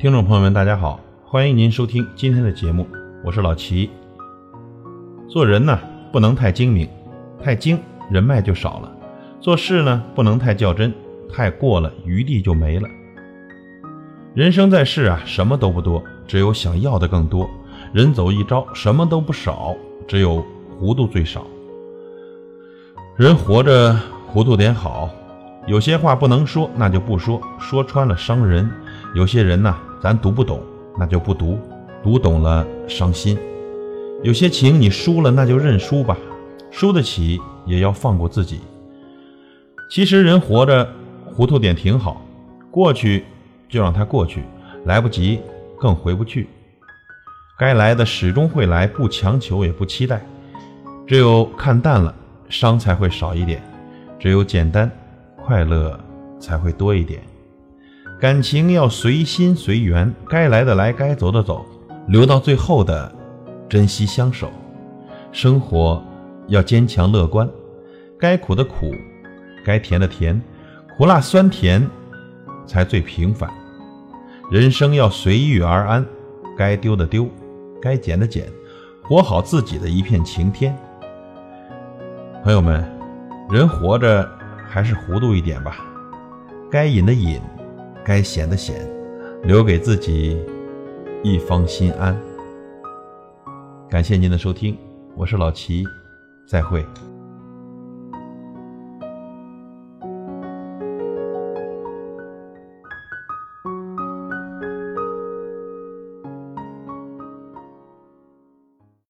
听众朋友们，大家好，欢迎您收听今天的节目，我是老齐。做人呢，不能太精明，太精人脉就少了；做事呢，不能太较真，太过了余地就没了。人生在世啊，什么都不多，只有想要的更多；人走一遭，什么都不少，只有糊涂最少。人活着糊涂点好，有些话不能说，那就不说，说穿了伤人；有些人呢。咱读不懂，那就不读；读懂了伤心。有些情你输了，那就认输吧。输得起，也要放过自己。其实人活着糊涂点挺好，过去就让它过去，来不及更回不去。该来的始终会来，不强求也不期待。只有看淡了，伤才会少一点；只有简单，快乐才会多一点。感情要随心随缘，该来的来，该走的走，留到最后的珍惜相守。生活要坚强乐观，该苦的苦，该甜的甜，苦辣酸甜才最平凡。人生要随遇而安，该丢的丢，该捡的捡，活好自己的一片晴天。朋友们，人活着还是糊涂一点吧，该隐的隐。该闲的闲，留给自己一方心安。感谢您的收听，我是老齐，再会。